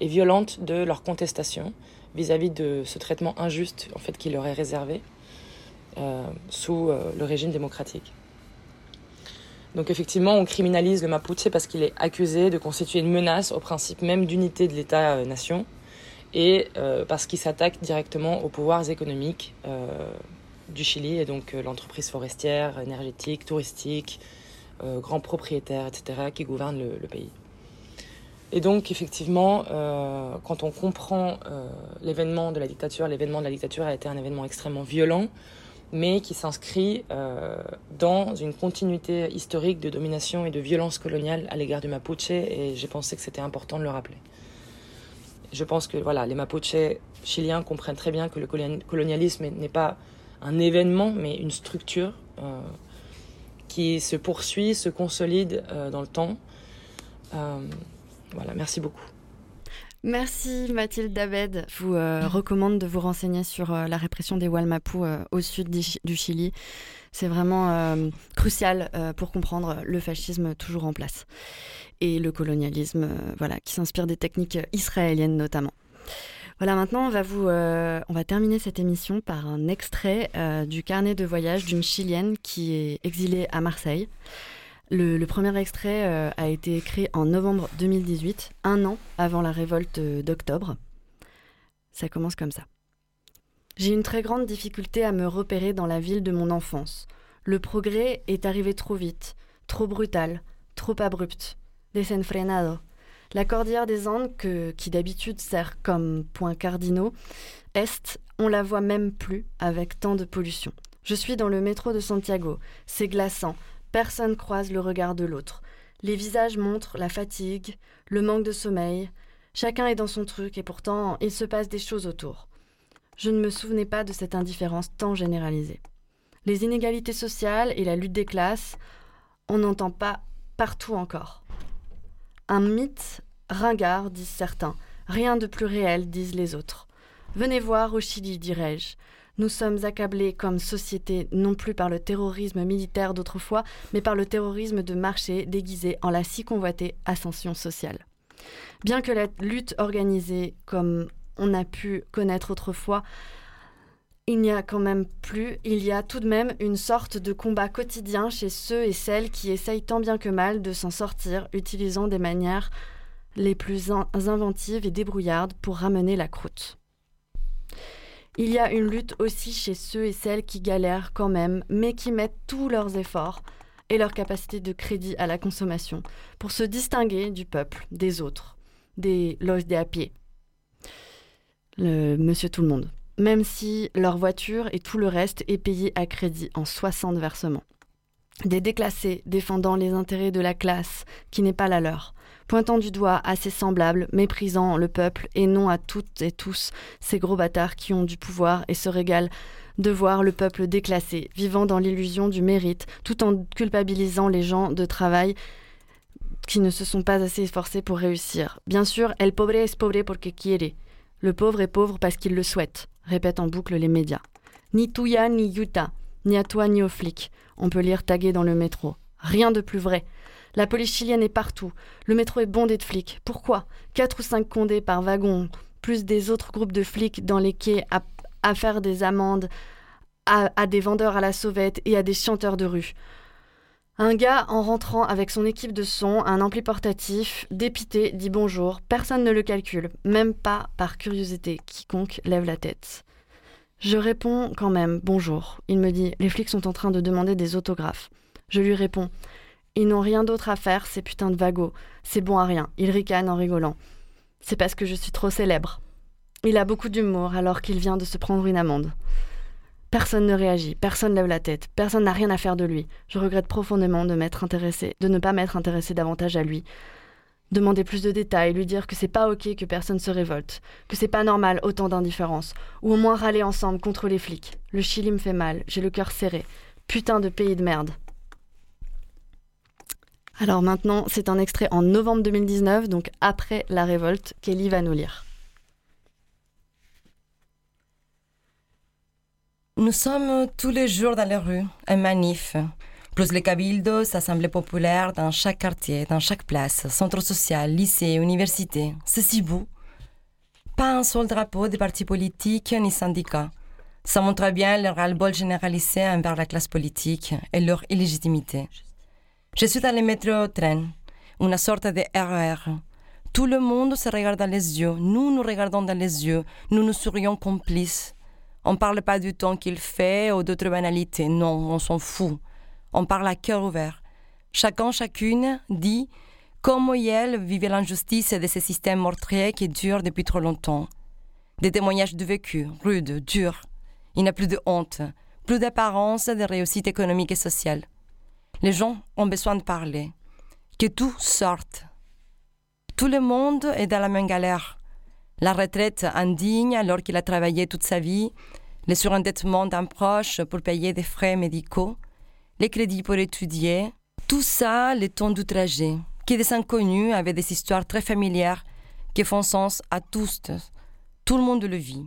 et violente de leur contestation vis-à-vis de ce traitement injuste en fait qui leur est réservé. Euh, sous euh, le régime démocratique. Donc effectivement, on criminalise le Mapuche parce qu'il est accusé de constituer une menace au principe même d'unité de l'État-nation et euh, parce qu'il s'attaque directement aux pouvoirs économiques du Chili et donc l'entreprise forestière, énergétique, touristique, grands propriétaires, etc., qui gouvernent le, pays. Et donc effectivement, quand on comprend l'événement de la dictature, l'événement de la dictature a été un événement extrêmement violent mais qui s'inscrit euh, dans une continuité historique de domination et de violence coloniale à l'égard du Mapuche, et j'ai pensé que c'était important de le rappeler. Je pense que voilà, les Mapuches chiliens comprennent très bien que le colonialisme n'est pas un événement, mais une structure euh, qui se poursuit, se consolide euh, dans le temps. voilà, merci beaucoup. Merci Mathilde Abed. Je vous euh, recommande de vous renseigner sur euh, la répression des Walmapu euh, au sud du Chili. C'est vraiment crucial pour comprendre le fascisme toujours en place et le colonialisme voilà, qui s'inspire des techniques israéliennes notamment. Voilà, maintenant on va, vous, on va terminer cette émission par un extrait du carnet de voyage d'une Chilienne qui est exilée à Marseille. Le, premier extrait euh, a été écrit en novembre 2018, un an avant la révolte d'octobre. Ça commence comme ça. J'ai une très grande difficulté à me repérer dans la ville de mon enfance. Le progrès est arrivé trop vite, trop brutal, trop abrupt, desenfrenado. La cordillère des Andes, qui d'habitude sert comme point cardinaux, est, on la voit même plus avec tant de pollution. Je suis dans le métro de Santiago. C'est glaçant. Personne croise le regard de l'autre. Les visages montrent la fatigue, le manque de sommeil. Chacun est dans son truc et pourtant il se passe des choses autour. Je ne me souvenais pas de cette indifférence tant généralisée. Les inégalités sociales et la lutte des classes, on n'entend pas partout encore. Un mythe ringard, disent certains. Rien de plus réel, disent les autres. Venez voir au Chili, dirais-je. Nous sommes accablés comme société non plus par le terrorisme militaire d'autrefois, mais par le terrorisme de marché déguisé en la si convoitée ascension sociale. Bien que la lutte organisée comme on a pu connaître autrefois, il n'y a quand même plus, il y a tout de même une sorte de combat quotidien chez ceux et celles qui essayent tant bien que mal de s'en sortir, utilisant des manières les plus inventives et débrouillardes pour ramener la croûte. Il y a une lutte aussi chez ceux et celles qui galèrent quand même, mais qui mettent tous leurs efforts et leur capacité de crédit à la consommation pour se distinguer du peuple, des autres, des loges des à pied. Monsieur tout le monde. Même si leur voiture et tout le reste est payé à crédit en 60 versements. Des déclassés défendant les intérêts de la classe qui n'est pas la leur pointant du doigt à ses semblables, méprisant le peuple et non à toutes et tous ces gros bâtards qui ont du pouvoir et se régalent de voir le peuple déclassé, vivant dans l'illusion du mérite, tout en culpabilisant les gens de travail qui ne se sont pas assez efforcés pour réussir. Bien sûr, el pobre es pobre porque quiere. Le pauvre est pauvre parce qu'il le souhaite, répètent en boucle les médias. Ni tuya ni yuta, ni à toi ni aux flics. On peut lire tagué dans le métro. Rien de plus vrai. La police chilienne est partout. Le métro est bondé de flics. Pourquoi? Quatre ou cinq condés par wagon, plus des autres groupes de flics dans les quais à, faire des amendes à, à, des vendeurs à la sauvette et à des chanteurs de rue. Un gars, en rentrant avec son équipe de son, un ampli portatif, dépité, dit bonjour. Personne ne le calcule, même pas par curiosité. Quiconque lève la tête. Je réponds quand même bonjour. Il me dit les flics sont en train de demander des autographes. Je lui réponds ils n'ont rien d'autre à faire, ces putains de vagos. C'est bon à rien. Il ricane en rigolant. C'est parce que je suis trop célèbre. Il a beaucoup d'humour alors qu'il vient de se prendre une amende. Personne ne réagit, personne lève la tête, personne n'a rien à faire de lui. Je regrette profondément de m'être intéressé, de ne pas m'être intéressé davantage à lui, Demander plus de détails, lui dire que c'est pas ok que personne se révolte, que c'est pas normal autant d'indifférence, ou au moins râler ensemble contre les flics. Le Chili me fait mal, j'ai le cœur serré. Putain de pays de merde. Alors maintenant, c'est un extrait en novembre 2019, donc après la révolte, qu'Ellie va nous lire. Nous sommes tous les jours dans les rues, un manif, plus les cabildos, assemblées populaires dans chaque quartier, dans chaque place, centre social, lycée, université. C'est si beau. Pas un seul drapeau des partis politiques ni syndicats. Ça montre bien le ras-le-bol généralisé envers la classe politique et leur illégitimité. Je suis dans le métro-train, une sorte de RER. Tout le monde se regarde dans les yeux. Nous nous regardons dans les yeux. Nous nous sourions complices. On ne parle pas du temps qu'il fait ou d'autres banalités. Non, on s'en fout. On parle à cœur ouvert. Chacun, chacune dit comment elle vivait l'injustice de ces systèmes meurtriers qui durent depuis trop longtemps. Des témoignages de vécu, rudes, durs. Il n'y a plus de honte, plus d'apparence de réussite économique et sociale. Les gens ont besoin de parler. Que tout sorte. Tout le monde est dans la même galère. La retraite indigne alors qu'il a travaillé toute sa vie, le surendettement d'un proche pour payer des frais médicaux, les crédits pour étudier, tout ça, le temps du qui des inconnus avec des histoires très familières qui font sens à tous. Tout le monde le vit.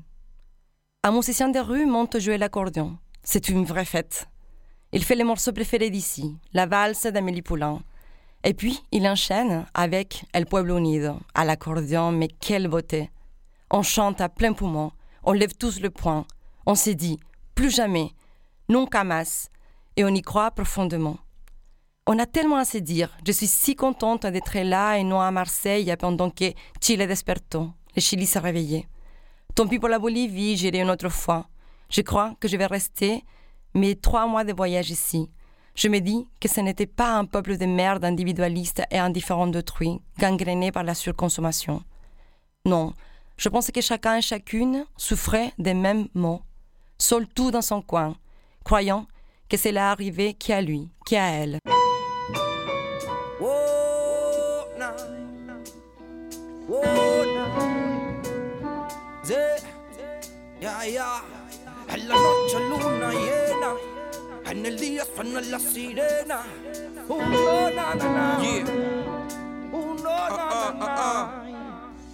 Un musicien de rue monte jouer l'accordéon. C'est une vraie fête. Il fait les morceaux préférés d'ici, la valse d'Amélie Poulain. Et puis, il enchaîne avec El Pueblo Unido, à l'accordéon, mais quelle beauté! On chante à plein poumon, on lève tous le poing, on se dit, plus jamais, non camas, et on y croit profondément. On a tellement à se dire. Je suis si contente d'être là et non à Marseille pendant que Chile despertó. Le Chili s'est réveillé. Tant pis pour la Bolivie, j'irai une autre fois. Je crois que je vais rester mes trois mois de voyage ici. Je me dis que ce n'était pas un peuple de merde individualiste et indifférent d'autrui, gangréné par la surconsommation. Non, je pense que chacun et chacune souffrait des mêmes maux, seul tout dans son coin, croyant que c'est arrivé qu'à lui, qu'à elle. Ya, ya, en la noche luna llena, en el día suena la sirena. Uh, na, na, na. Yeah.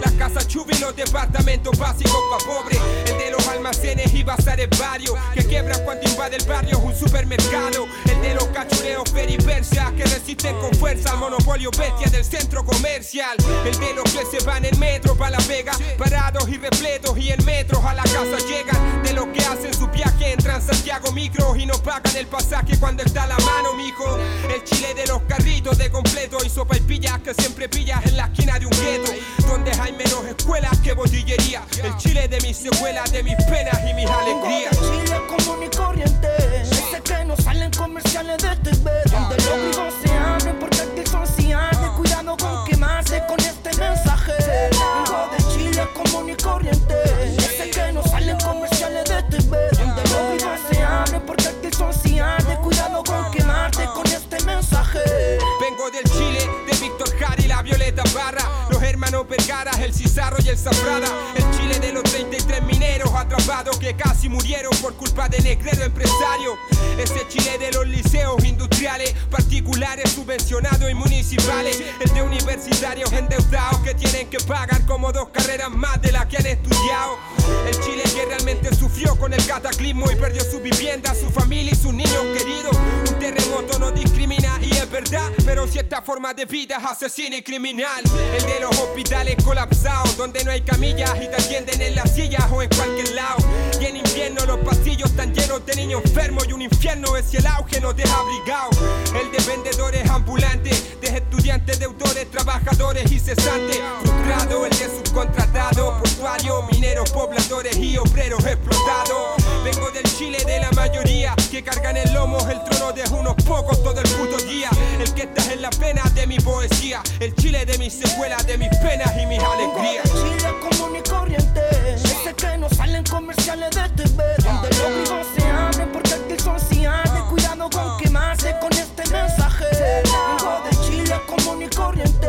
las casas chubi los departamentos básicos pa' pobre. El de los almacenes y bazares varios. Que quiebran cuando invade el barrio un supermercado. El de los cachureos periversias que resisten con fuerza al monopolio bestia del centro comercial. El de los que se van en metro pa' la vega. Parados y repletos y en metros a la casa llegan. De los que hacen su viaje entran Santiago Micro y no pagan el pasaje cuando está la mano, mijo. El chile de los carritos de completo y sopa y pillas que siempre pillas en la esquina de un gueto donde hay menos escuelas que botillería. El Chile de mis secuelas, de mis penas y mis alegrías. Chile común y corriente. Ese que no salen comerciales de TV. Donde los vivos se abren porque aquí son de Cuidado con quemarse con este mensaje. Vengo de Chile común y corriente. Ese que no salen comerciales de TV. Donde los vivos se abren porque aquí son de Cuidado con quemarte con este mensaje. Vengo del Chile Víctor Jara la Violeta Barra. Los hermanos Vergara, el Cizarro y el Zafrada. El Chile de los 33 mineros que casi murieron por culpa de Negredo empresario. Ese Chile de los liceos industriales, particulares, subvencionados y municipales. El de universitarios endeudados que tienen que pagar como dos carreras más de las que han estudiado. El Chile que realmente sufrió con el cataclismo y perdió su vivienda, su familia y sus niños queridos. Un terremoto no discrimina y es verdad, pero cierta forma de vida es asesina y criminal. El de los hospitales colapsados, donde no hay camillas y te atienden en las sillas o en cualquier lado. Y en invierno los pasillos están llenos de niños enfermos y un infierno es si el auge no deja abrigado. El de vendedores ambulantes, de estudiantes, deudores, trabajadores y cesantes. Frustrado, el de subcontratados, portuarios, mineros, pobladores y obreros explotados. Vengo del Chile de la mayoría que cargan el lomo el trono de unos pocos todo el puto día. El que está en la pena de mi poesía, el Chile de mis secuelas, de mis penas y mis alegrías. Chile común y corriente, ese que no salen comerciales de TV, donde los vivos se abren porque aquí son cianes. Cuidado con quemarse con este mensaje. Vengo de Chile común y corriente,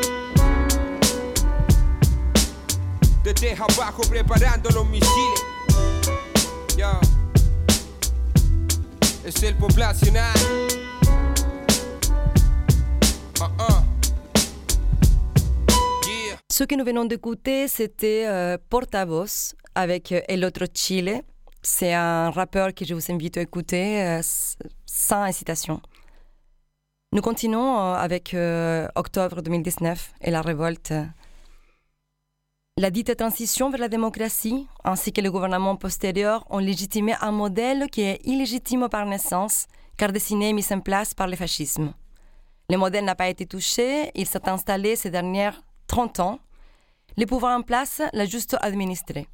Desde abajo preparando los misiles. Ya. Es. Uh-uh. Yeah. Ce que nous venons d'écouter, c'était euh, Portavoz avec euh, El Otro Chile. C'est un rappeur que je vous invite à écouter euh, sans hésitation. Nous continuons euh, avec octobre 2019 et la révolte. La dite transition vers la démocratie ainsi que le gouvernement postérieur ont légitimé un modèle qui est illégitime par naissance car dessiné et mis en place par le fascisme. Le modèle n'a pas été touché, il s'est installé ces dernières 30 ans. Le pouvoir en place l'a juste administré.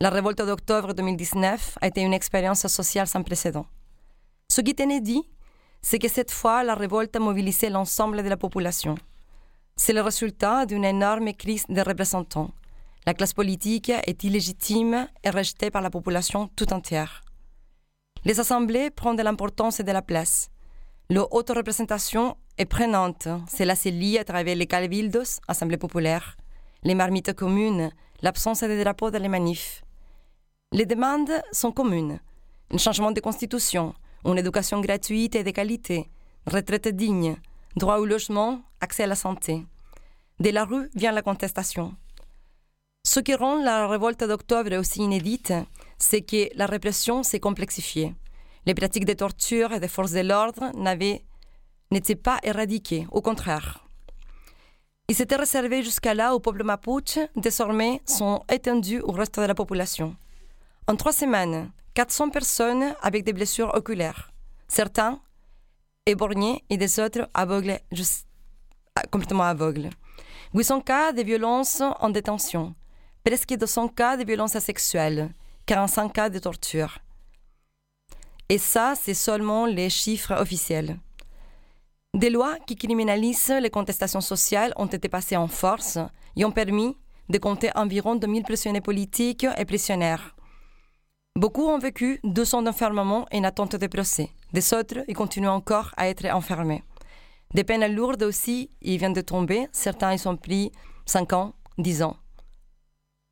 La révolte d'octobre 2019 a été une expérience sociale sans précédent. Ce qui est inédit, c'est que cette fois, la révolte a mobilisé l'ensemble de la population. C'est le résultat d'une énorme crise des représentants. La classe politique est illégitime et rejetée par la population tout entière. Les assemblées prennent de l'importance et de la place. Leur haute représentation est prenante. Cela se lie à travers les cabildos, assemblées populaires, les marmites communes, l'absence de drapeaux dans les manifs. Les demandes sont communes. Un changement de constitution, une éducation gratuite et de qualité, retraite digne, droit au logement, accès à la santé. De la rue vient la contestation. Ce qui rend la révolte d'octobre aussi inédite, c'est que la répression s'est complexifiée. Les pratiques de torture et des forces de l'ordre n'étaient pas éradiquées, au contraire. Ils s'étaient réservés jusqu'à là au peuple mapuche, désormais sont étendus au reste de la population. En trois semaines, 400 personnes avec des blessures oculaires, certains éborgnés et des autres aveugles, complètement aveugles. 800 cas de violences en détention, presque 200 cas de violences sexuelles, 45 cas de torture. Et ça, c'est seulement les chiffres officiels. Des lois qui criminalisent les contestations sociales ont été passées en force et ont permis de compter environ 2000 prisonniers politiques et prisonnières. Beaucoup ont vécu deux ans d'enfermement en attente de procès. Des autres, ils continuent encore à être enfermés. Des peines lourdes aussi, ils viennent de tomber. Certains, ils ont pris 5 ans, 10 ans.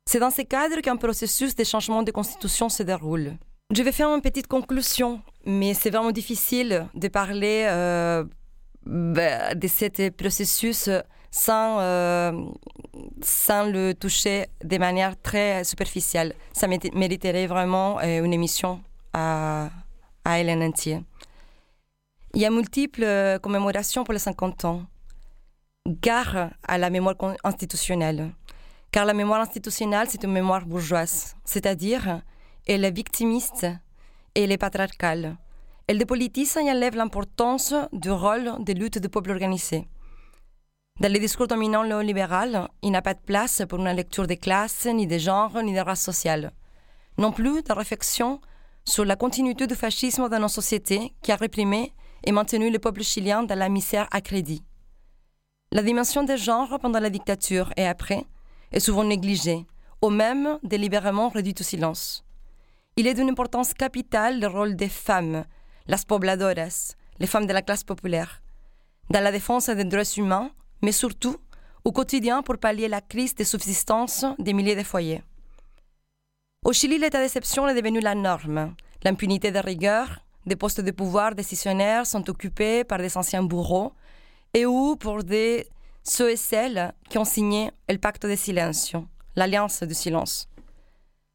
C'est dans ce cadre qu'un processus de changement de constitution se déroule. Je vais faire une petite conclusion, mais c'est vraiment difficile de parler euh, bah, de ce processus sans, euh, sans le toucher de manière très superficielle. Ça mérite- mériterait vraiment euh, une émission à, à en entier. Il y a multiples euh, commémorations pour les 50 ans. Gare à la mémoire institutionnelle. Car la mémoire institutionnelle, c'est une mémoire bourgeoise, c'est-à-dire elle est victimiste et elle est patriarcale. Elle dépolitise et enlève l'importance du rôle des luttes des peuples organisés. Dans les discours dominants néolibéral, il n'a pas de place pour une lecture des classes, ni des genres, ni des races sociales. Non plus de réflexion sur la continuité du fascisme dans nos sociétés qui a réprimé et maintenu le peuple chilien dans la misère à crédit. La dimension des genres pendant la dictature et après est souvent négligée, ou même délibérément réduite au silence. Il est d'une importance capitale le rôle des femmes, las pobladoras, les femmes de la classe populaire, dans la défense des droits humains, mais surtout au quotidien pour pallier la crise de subsistance des milliers de foyers. Au Chili, l'état d'exception est devenu la norme. L'impunité de rigueur, des postes de pouvoir décisionnaires sont occupés par des anciens bourreaux et ou pour des ceux et celles qui ont signé le pacte de silencio, l'alliance du silence.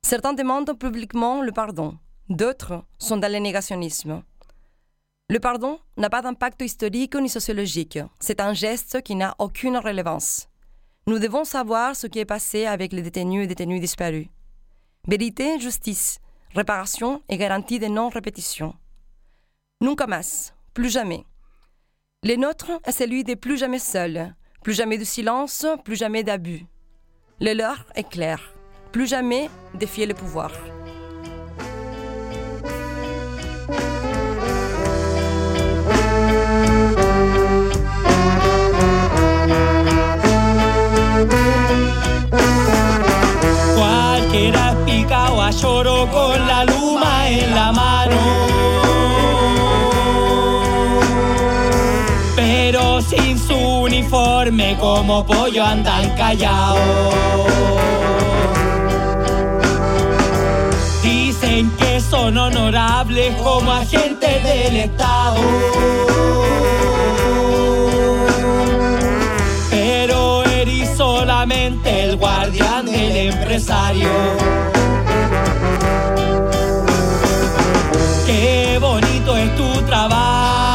Certains demandent publiquement le pardon, d'autres sont dans le négationnisme. Le pardon n'a pas d'impact historique ni sociologique. C'est un geste qui n'a aucune relevance. Nous devons savoir ce qui est passé avec les détenus et détenus disparus. Vérité, justice, réparation et garantie de non-répétition. Nunca más, plus jamais. Le nôtre est celui de plus jamais seul, plus jamais de silence, plus jamais d'abus. Le leur est clair, plus jamais défier le pouvoir. Uniforme como pollo andan callados. Dicen que son honorables como agentes del Estado. Pero eres solamente el guardián del empresario. Qué bonito es tu trabajo,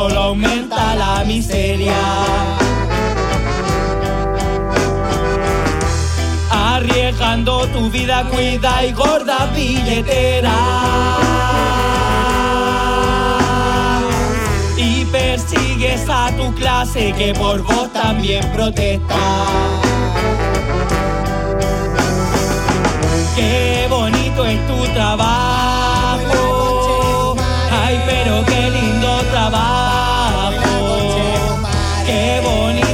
solo aumenta la miseria. Arriesgando tu vida, cuida y gorda billetera. Y persigues a tu clase que por vos también protesta. Qué bonito es tu trabajo. Qué lindo trabajo. Qué bonito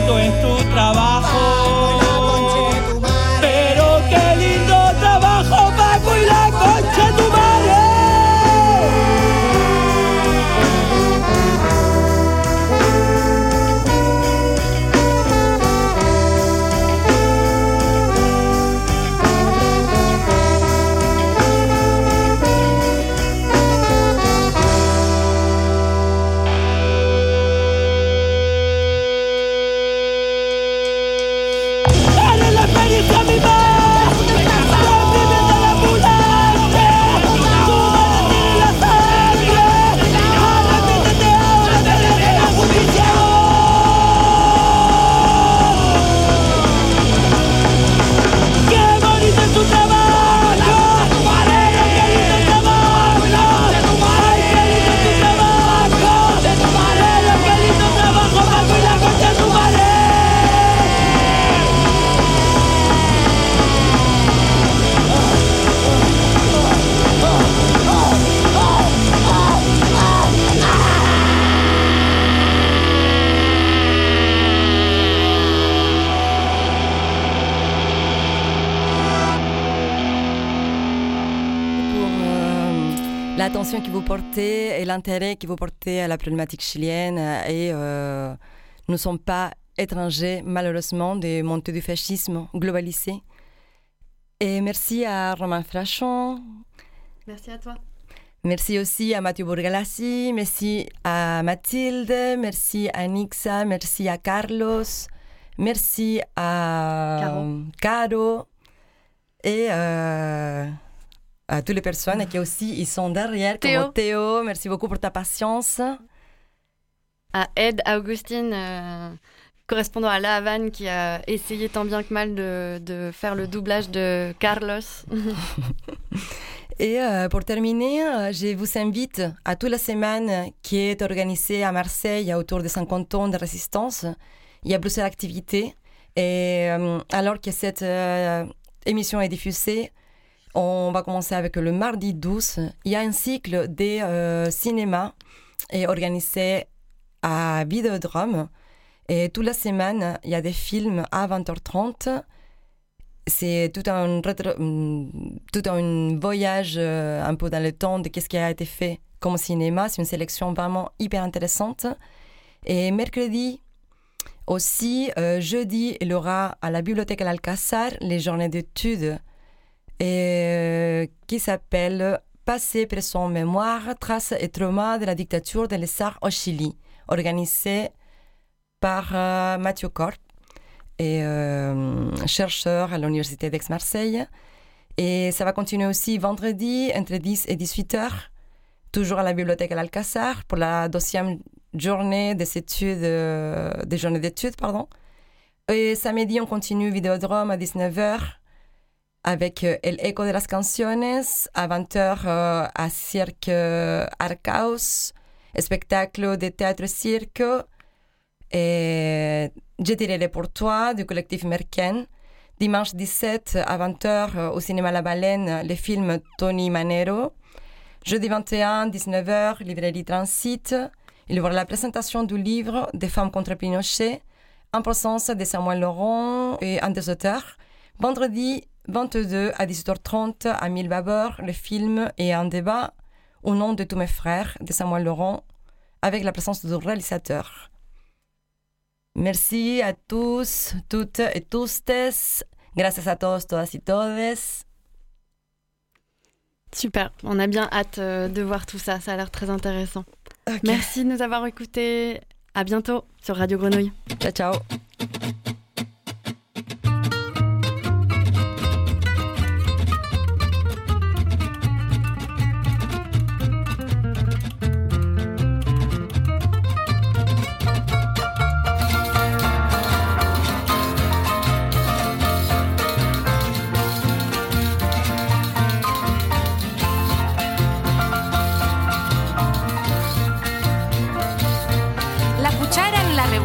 que vous portez et l'intérêt que vous portez à la problématique chilienne. Et euh, nous ne sommes pas étrangers, malheureusement, des montées du fascisme globalisé. Et merci à Romain Frachon. Merci à toi. Merci aussi à Mathieu Bourgalassi, merci à Mathilde, merci à Nixa, merci à Carlos, merci à Caro, Caro et euh, à toutes les personnes qui aussi ils sont derrière, Théo. comme Théo. Merci beaucoup pour ta patience. À Ed Augustine, euh, correspondant à La Havane, qui a essayé tant bien que mal de, de faire le doublage de Carlos. Et euh, pour terminer, euh, je vous invite à toute la semaine qui est organisée à Marseille autour des 50 ans de résistance. Il y a plusieurs activités. Et euh, alors que cette émission est diffusée, on va commencer avec le mardi 12. Il y a un cycle de euh, cinéma et organisé à Vidéodrome. Et toute la semaine, il y a des films à 20h30 c'est tout un, hum, tout un voyage euh, un peu dans le temps de qu'est-ce qui a été fait comme cinéma. C'est une sélection vraiment hyper intéressante. Et mercredi aussi, euh, jeudi, il y aura à la bibliothèque à l'Alcazar les journées d'études et, euh, qui s'appelle Passé, présent, mémoire, traces et traumas de la dictature des Lézards au Chili, organisé par euh, Mathieu Cort et euh, chercheur à l'Université d'Aix-Marseille. Et ça va continuer aussi vendredi entre 10 et 18 heures, toujours à la bibliothèque à l'Alcazar pour la deuxième journée des études, des journées d'études, pardon. Et samedi, on continue Vidéodrome à 19h avec euh, El Eco de las Canciones, à 20h euh, à Cirque euh, Arcaos, spectacle de théâtre-cirque et Je tirerai pour toi du collectif Merken. Dimanche 17 à 20h au cinéma La Baleine, le film Tony Manero. Jeudi 21, 19h, librairie Transit. Il y aura la présentation du livre Des femmes contre Pinochet en présence de Samuel Laurent et un des auteurs. Vendredi 22 à 18h30 à Mille Babord, le film et un débat au nom de tous mes frères de Samuel Laurent avec la présence du réalisateur. Merci a tous, toutes et tous. Gracias a todos, todas y todes. Super, on a bien hâte euh, de voir tout ça, ça a l'air très intéressant. Merci de nous avoir écoutés. À bientôt sur Radio Grenouille. Ciao, ciao.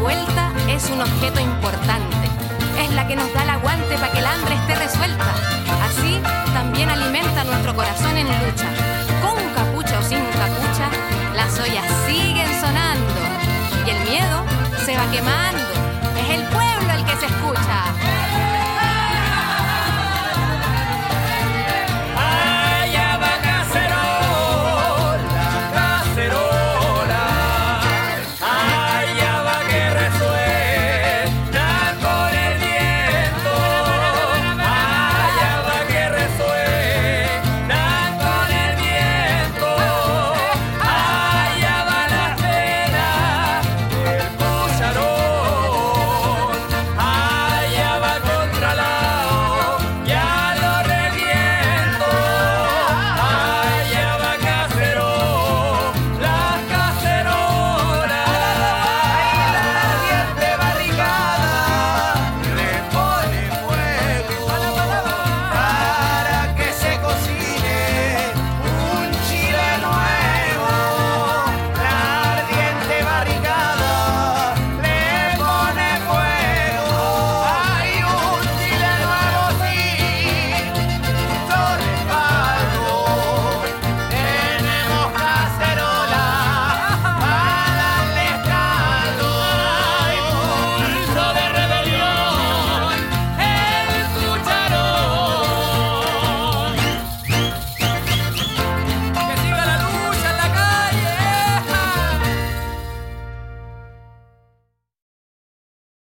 vuelta es un objeto importante. Es la que nos da el aguante para que el hambre esté resuelta. Así también alimenta nuestro corazón en lucha. Con capucha o sin capucha, las ollas siguen sonando. Y el miedo se va quemando. Es el pueblo el que se escucha.